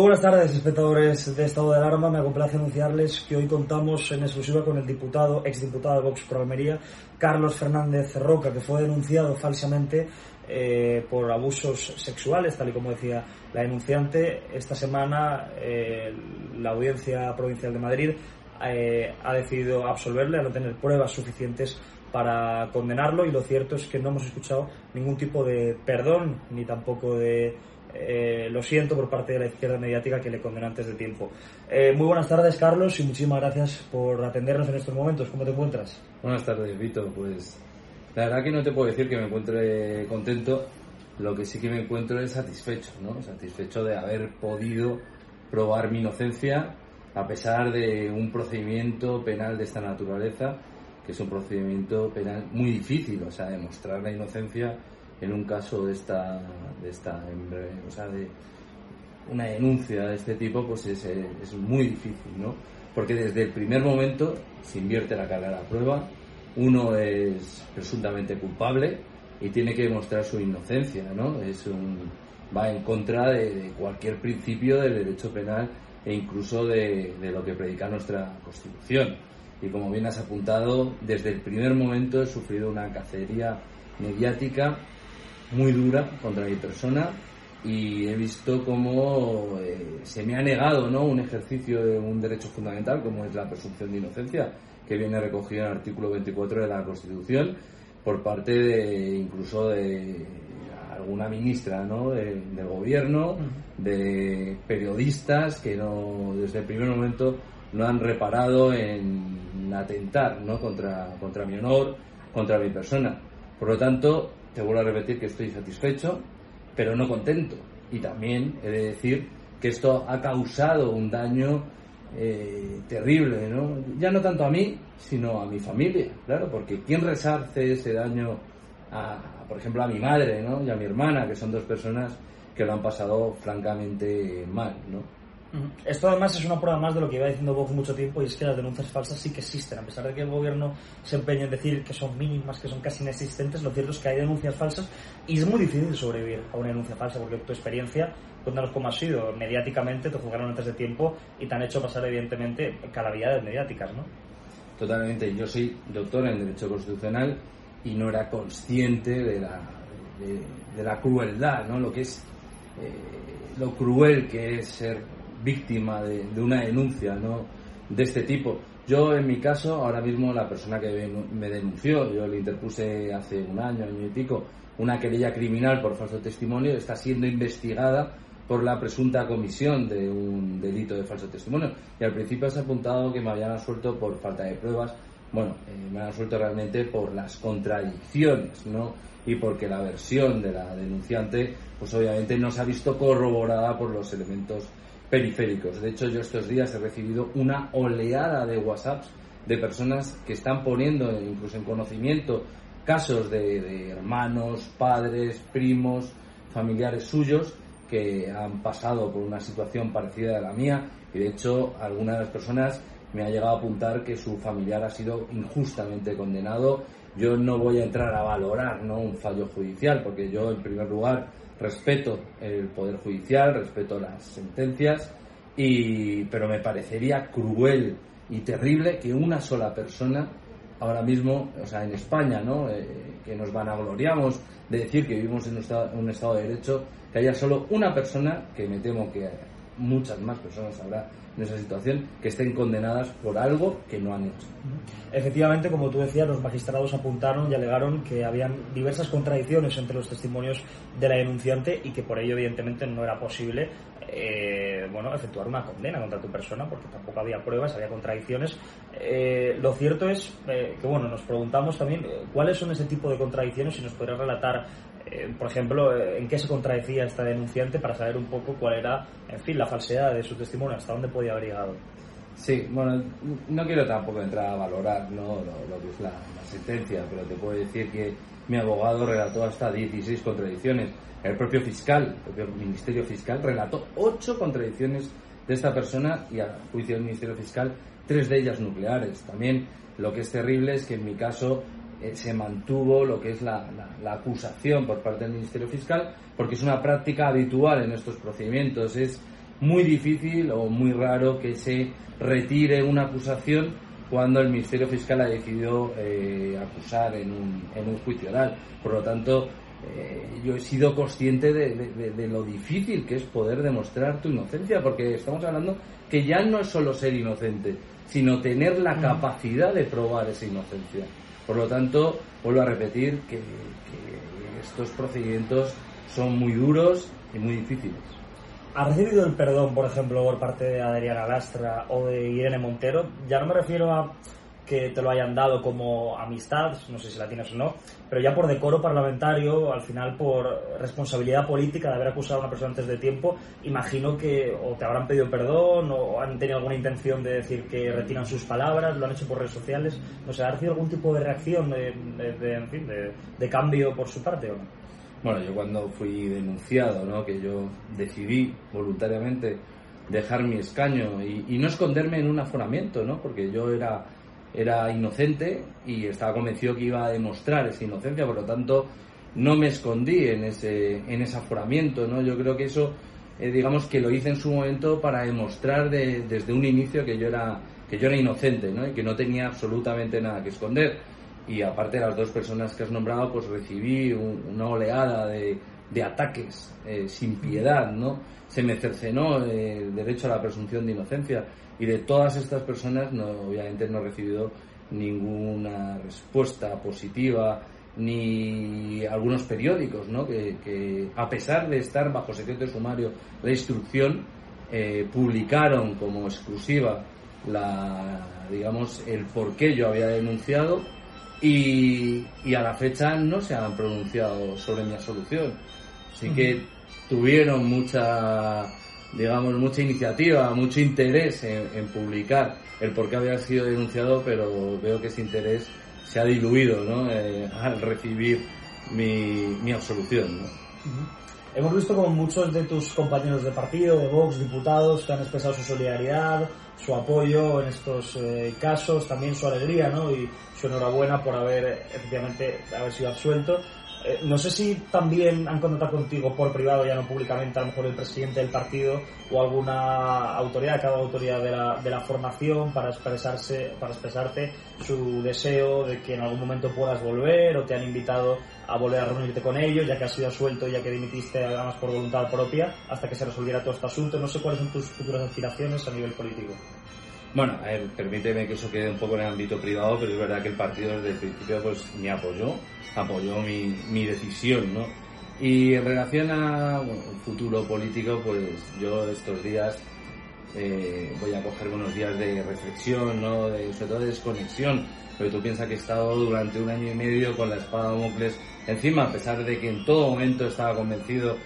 Buenas tardes, espectadores de Estado de Alarma. Me complace anunciarles que hoy contamos en exclusiva con el diputado, exdiputado de Vox por Almería, Carlos Fernández Roca, que fue denunciado falsamente eh, por abusos sexuales, tal y como decía la denunciante. Esta semana eh, la Audiencia Provincial de Madrid eh, ha decidido absolverle al no tener pruebas suficientes para condenarlo y lo cierto es que no hemos escuchado ningún tipo de perdón ni tampoco de eh, lo siento por parte de la izquierda mediática que le condenó antes de tiempo. Eh, muy buenas tardes, Carlos, y muchísimas gracias por atendernos en estos momentos. ¿Cómo te encuentras? Buenas tardes, Vito. Pues la verdad que no te puedo decir que me encuentre contento. Lo que sí que me encuentro es satisfecho, ¿no? Satisfecho de haber podido probar mi inocencia a pesar de un procedimiento penal de esta naturaleza, que es un procedimiento penal muy difícil, o sea, demostrar la inocencia en un caso de esta, de esta o sea, de una denuncia de este tipo, pues es, es, muy difícil, ¿no? Porque desde el primer momento se invierte la carga de la prueba, uno es presuntamente culpable y tiene que demostrar su inocencia, ¿no? Es un, va en contra de, cualquier principio del derecho penal e incluso de, de, lo que predica nuestra Constitución. Y como bien has apuntado, desde el primer momento he sufrido una cacería mediática muy dura contra mi persona y he visto cómo eh, se me ha negado ¿no? un ejercicio de un derecho fundamental como es la presunción de inocencia que viene recogido en el artículo 24 de la Constitución por parte de incluso de alguna ministra ¿no? del gobierno, de periodistas que no desde el primer momento no han reparado en atentar ¿no? contra, contra mi honor, contra mi persona. Por lo tanto, te vuelvo a repetir que estoy satisfecho, pero no contento. Y también he de decir que esto ha causado un daño eh, terrible, ¿no? Ya no tanto a mí, sino a mi familia, claro, porque ¿quién resarce ese daño a, por ejemplo, a mi madre, ¿no? Y a mi hermana, que son dos personas que lo han pasado francamente mal, ¿no? Esto además es una prueba más de lo que iba diciendo Vox mucho tiempo y es que las denuncias falsas sí que existen. A pesar de que el gobierno se empeña en decir que son mínimas, que son casi inexistentes, lo cierto es que hay denuncias falsas y es muy difícil sobrevivir a una denuncia falsa porque tu experiencia, cuéntanos cómo ha sido. Mediáticamente te juzgaron antes de tiempo y te han hecho pasar evidentemente calamidades mediáticas, ¿no? totalmente. Yo soy doctor en Derecho Constitucional y no era consciente de la, de, la crueldad, ¿no? Lo que es eh, lo cruel que es ser víctima de, una denuncia, ¿no? De este tipo. Yo, en mi caso, ahora mismo la persona que me denunció, yo le interpuse hace un año, año y pico, una querella criminal por falso testimonio, está siendo investigada por la presunta comisión de un delito de falso testimonio. Y al principio se ha apuntado que me habían asuelto por falta de pruebas. Bueno, eh, me han asuelto realmente por las contradicciones, ¿no? Y porque la versión de la denunciante, pues obviamente no se ha visto corroborada por los elementos periféricos. De hecho, yo estos días he recibido una oleada de WhatsApps de personas que están poniendo incluso en conocimiento casos de, hermanos, padres, primos, familiares suyos que han pasado por una situación parecida a la mía y de hecho alguna de las personas me ha llegado a apuntar que su familiar ha sido injustamente condenado. Yo no voy a entrar a valorar ¿no? un fallo judicial porque yo en primer lugar respeto el poder judicial, respeto las sentencias y pero me parecería cruel y terrible que una sola persona ahora mismo, o sea, en España, ¿no? Eh, que nos vanagloriamos de decir que vivimos en un estado, de Derecho, que haya solo una persona, que me temo que muchas más personas habrá en esa situación, que estén condenadas por algo que no han hecho. Efectivamente, como tú decías, los magistrados apuntaron y alegaron que habían diversas contradicciones entre los testimonios de la denunciante y que por ello, evidentemente, no era posible eh, bueno, efectuar una condena contra tu persona porque tampoco había pruebas, había contradicciones. Eh, lo cierto es eh, que, bueno, nos preguntamos también cuáles son ese tipo de contradicciones y nos podrías relatar, por ejemplo, en qué se contradecía esta denunciante para saber un poco cuál era, en fin, la falsedad de su testimonio, hasta dónde podía haber llegado. Sí, bueno, no quiero tampoco entrar a valorar ¿no? lo, que es la, la sentencia, pero te puedo decir que mi abogado relató hasta 16 contradicciones el propio fiscal, el propio Ministerio Fiscal, relató ocho contradicciones de esta persona y a juicio del Ministerio Fiscal, tres de ellas nucleares. También lo que es terrible es que en mi caso eh, se mantuvo lo que es la, acusación por parte del Ministerio Fiscal, porque es una práctica habitual en estos procedimientos. Es muy difícil o muy raro que se retire una acusación cuando el Ministerio Fiscal ha decidido eh, acusar en un, en un juicio oral. Por lo tanto, eh, yo he sido consciente de, lo difícil que es poder demostrar tu inocencia, porque estamos hablando que ya no es solo ser inocente, sino tener la capacidad de probar esa inocencia. Por lo tanto, vuelvo a repetir que, estos procedimientos son muy duros y muy difíciles. ¿Ha recibido el perdón, por ejemplo, por parte de Adriana Lastra o de Irene Montero? Ya no me refiero a que te lo hayan dado como amistad, no sé si la tienes o no, pero ya por decoro parlamentario, al final por responsabilidad política de haber acusado a una persona antes de tiempo, imagino que o te habrán pedido perdón o han tenido alguna intención de decir que retiran sus palabras, lo han hecho por redes sociales, no sé, ¿ha recibido algún tipo de reacción, de, en fin, de, cambio por su parte o no? Bueno, yo cuando fui denunciado, ¿no? que yo decidí voluntariamente dejar mi escaño y, y no esconderme en un aforamiento, ¿no? porque yo era era inocente y estaba convencido que iba a demostrar esa inocencia, por lo tanto no me escondí en ese, en ese aforamiento, ¿no? Yo creo que eso, eh, digamos que lo hice en su momento para demostrar desde un inicio que yo era que yo era inocente, ¿no? Y que no tenía absolutamente nada que esconder. Y aparte de las dos personas que has nombrado, pues recibí una oleada de, de ataques eh, sin piedad, ¿no? Se me cercenó el derecho a la presunción de inocencia y de todas estas personas no, obviamente no he recibido ninguna respuesta positiva ni algunos periódicos ¿no? que, a pesar de estar bajo secreto sumario de instrucción eh, publicaron como exclusiva la digamos el por qué yo había denunciado y, y a la fecha no se han pronunciado sobre mi absolución así que tuvieron mucha digamos, mucha iniciativa, mucho interés en, publicar el por qué había sido denunciado, pero veo que ese interés se ha diluido ¿no? Eh, al recibir mi, mi absolución. ¿no? Hemos visto como muchos de tus compañeros de partido, de Vox, diputados, que han expresado su solidaridad, su apoyo en estos eh, casos, también su alegría ¿no? y su enhorabuena por haber efectivamente haber sido absuelto. Eh, no sé si también han contactado contigo por privado, ya no públicamente, a lo mejor el presidente del partido o alguna autoridad, cada autoridad de la, de la formación para expresarse, para expresarte su deseo de que en algún momento puedas volver o te han invitado a volver a reunirte con ellos, ya que has sido suelto, ya que dimitiste además por voluntad propia, hasta que se resolviera todo este asunto. No sé cuáles son tus futuras aspiraciones a nivel político. Bueno, a ver, permíteme que eso quede un poco en el ámbito privado, pero es verdad que el partido desde el principio pues me apoyó, apoyó mi, mi decisión, ¿no? Y en relación a un futuro político, pues yo estos días eh, voy a coger unos días de reflexión, ¿no? De, sobre todo de desconexión, porque tú piensas que he estado durante un año y medio con la espada de Mocles encima, a pesar de que en todo momento estaba convencido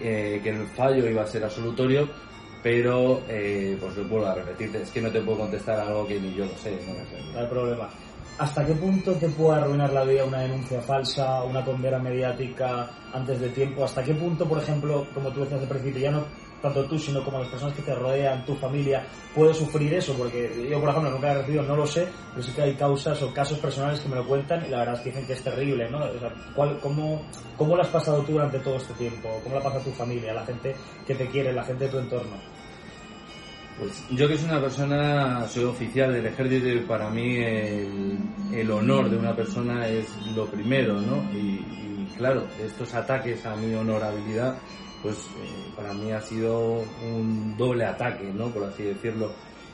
eh, que el fallo iba a ser absolutorio, pero eh, pues vuelvo a repetirte, es que no te puedo contestar algo que ni yo lo sé, no, sé. no hay problema. ¿Hasta qué punto te puede arruinar la vida una denuncia falsa, una condena mediática antes de tiempo? ¿Hasta qué punto, por ejemplo, como tú decías al principio, ya no tanto tú, sino como las personas que te rodean, tu familia, puede sufrir eso? Porque yo, por ejemplo, nunca he recibido, no lo sé, pero sí que hay causas o casos personales que me lo cuentan y la verdad es que dicen que es terrible, ¿no? O sea, ¿cuál, cómo, ¿Cómo lo has pasado tú durante todo este tiempo? ¿Cómo lo ha pasado tu familia, la gente que te quiere, la gente de tu entorno? Pues yo que soy una persona, soy oficial del ejército y para mí el, honor de una persona es lo primero, ¿no? Y, claro, estos ataques a mi honorabilidad, pues eh, para mí ha sido un doble ataque, ¿no? Por así decirlo.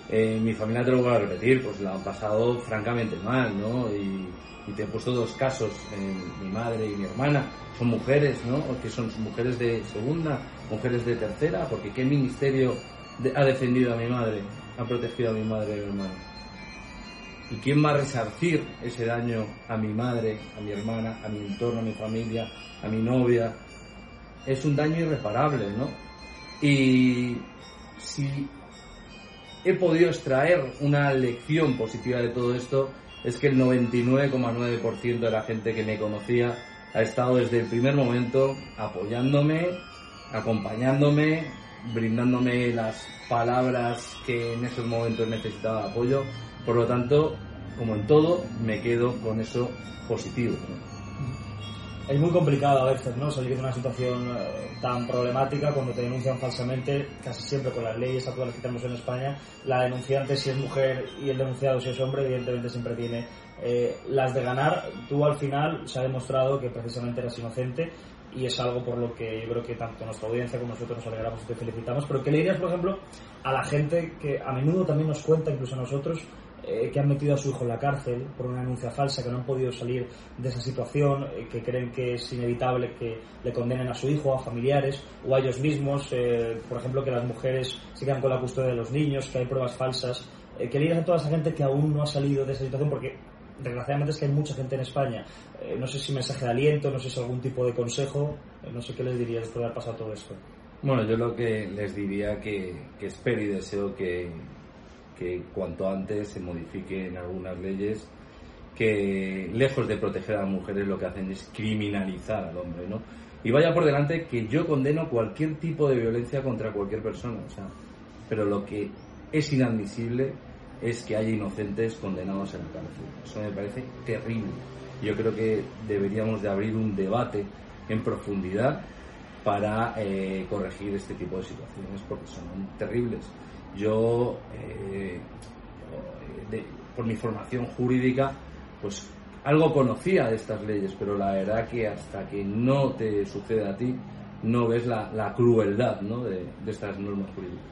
Eh, mi familia te lo voy a repetir, pues la han pasado francamente mal, ¿no? Y, te he puesto dos casos, mi madre y mi hermana, son mujeres, ¿no? Que son mujeres de segunda, mujeres de tercera, porque qué ministerio ha defendido a mi madre, ha protegido a mi madre y a mi hermano. ¿Y quién va a resarcir ese daño a mi madre, a mi hermana, a mi entorno, a mi familia, a mi novia? Es un daño irreparable, ¿no? Y si he podido extraer una lección positiva de todo esto, es que el 99,9% de la gente que me conocía ha estado desde el primer momento apoyándome, acompañándome, brindándome las palabras que en esos momentos necesitaba apoyo. Por lo tanto, como en todo, me quedo con eso positivo. Es muy complicado a veces, ¿no? Salir de una situación eh, tan problemática cuando te denuncian falsamente, casi siempre con las leyes actuales que tenemos en España. La denunciante, si es mujer, y el denunciado, si es hombre, evidentemente siempre tiene eh, las de ganar. Tú al final se ha demostrado que precisamente eras inocente y es algo por lo que yo creo que tanto nuestra audiencia como nosotros nos alegramos y te felicitamos. Pero ¿qué le dirías, por ejemplo, a la gente que a menudo también nos cuenta, incluso a nosotros, eh, que han metido a su hijo en la cárcel por una denuncia falsa, que no han podido salir de esa situación, eh, que creen que es inevitable que le condenen a su hijo, a familiares o a ellos mismos, eh, por ejemplo, que las mujeres quedan con la custodia de los niños, que hay pruebas falsas. ¿Qué le dirías a toda esa gente que aún no ha salido de esa situación? Porque desgraciadamente es que hay mucha gente en España. Eh, no sé si mensaje de aliento, no sé si algún tipo de consejo, eh, no sé qué les diría después de haber pasado todo esto. Bueno, yo lo que les diría que, que espero y deseo que, que cuanto antes se modifiquen algunas leyes que lejos de proteger a las mujeres lo que hacen es criminalizar al hombre, ¿no? Y vaya por delante que yo condeno cualquier tipo de violencia contra cualquier persona, o sea, pero lo que es inadmisible es que haya inocentes condenados en la cárcel. Eso me parece terrible. Yo creo que deberíamos de abrir un debate en profundidad para eh, corregir este tipo de situaciones porque son terribles. Yo, eh, por mi formación jurídica, pues algo conocía de estas leyes, pero la verdad que hasta que no te sucede a ti, no ves la, crueldad ¿no? de, estas normas jurídicas.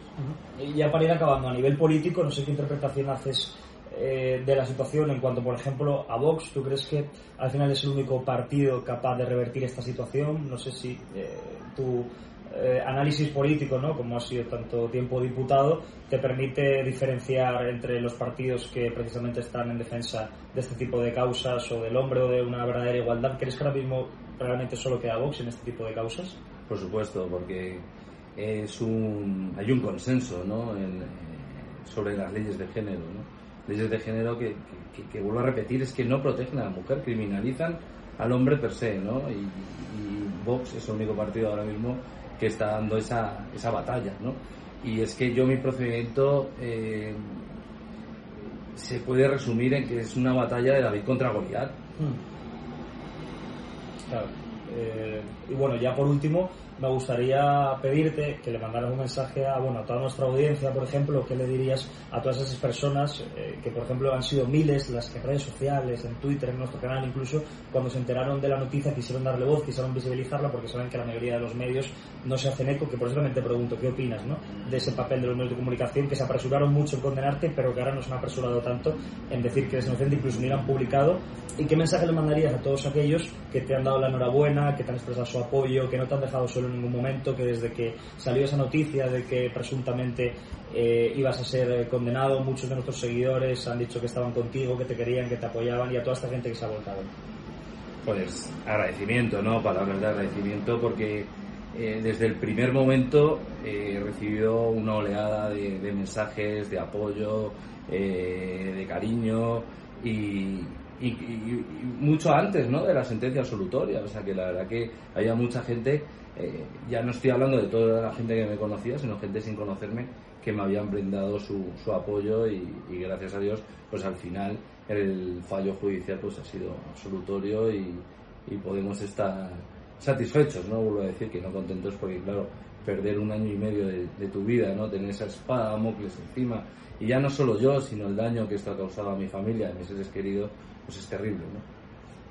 Y ya para ir acabando, a nivel político, no sé qué interpretación haces eh, de la situación en cuanto, por ejemplo, a Vox. ¿Tú crees que al final es el único partido capaz de revertir esta situación? No sé si eh, tu eh, análisis político, ¿no? como has sido tanto tiempo diputado, te permite diferenciar entre los partidos que precisamente están en defensa de este tipo de causas o del hombre o de una verdadera igualdad. ¿Crees que ahora mismo realmente solo queda Vox en este tipo de causas? Por supuesto, porque es un, hay un consenso ¿no? sobre las leyes de género. ¿no? Leyes de género que, que, vuelvo a repetir, es que no protegen a la mujer, criminalizan al hombre per se. ¿no? Y, Vox es el único partido ahora mismo que está dando esa, esa batalla. ¿no? Y es que yo mi procedimiento eh, se puede resumir en que es una batalla de David contra Goliat. Hmm. Claro Eh, y bueno, ya por último, me gustaría pedirte que le mandaras un mensaje a, bueno, a toda nuestra audiencia, por ejemplo, ¿qué le dirías a todas esas personas eh, que, por ejemplo, han sido miles las que en redes sociales, en Twitter, en nuestro canal, incluso cuando se enteraron de la noticia quisieron darle voz, quisieron visibilizarla porque saben que la mayoría de los medios no se hacen eco, que por eso también te pregunto, ¿qué opinas ¿no? de ese papel de los medios de comunicación que se apresuraron mucho en condenarte, pero que ahora no se han apresurado tanto en decir que eres inocente, incluso ni lo han publicado? ¿Y qué mensaje le mandarías a todos aquellos que te han dado la enhorabuena, que te han expresado su apoyo, que no te han dejado solo en ningún momento, que desde que salió esa noticia de que presuntamente eh, ibas a ser condenado, muchos de nuestros seguidores han dicho que estaban contigo, que te querían, que te apoyaban y a toda esta gente que se ha volcado? Pues agradecimiento, ¿no? Palabras de agradecimiento porque eh, desde el primer momento eh, recibido una oleada de, mensajes, de apoyo, de cariño y, y, mucho antes ¿no? de la sentencia absolutoria. O sea que la verdad que había mucha gente, eh, ya no estoy hablando de toda la gente que me conocía, sino gente sin conocerme que me habían brindado su, su apoyo y, gracias a Dios, pues al final el fallo judicial pues ha sido absolutorio y, podemos estar satisfechos, ¿no? Vuelvo a decir que no contentos porque claro, perder un año y medio de, de tu vida, ¿no? Tener esa espada Mocles encima y ya no solo yo, sino el daño que esto ha causado a mi familia, a mis seres queridos, pues es terrible, ¿no?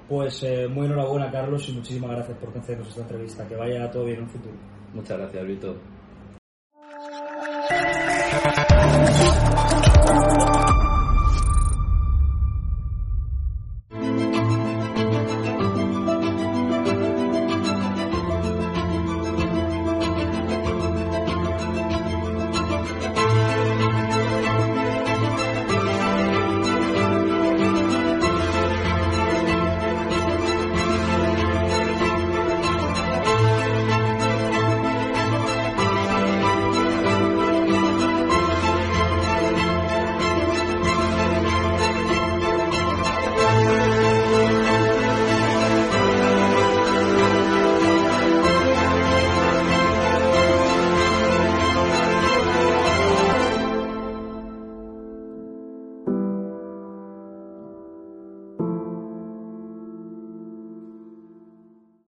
Pues eh, muy enhorabuena, Carlos, y muchísimas gracias por concedernos esta entrevista. Que vaya todo bien en el futuro. Muchas gracias, Víctor.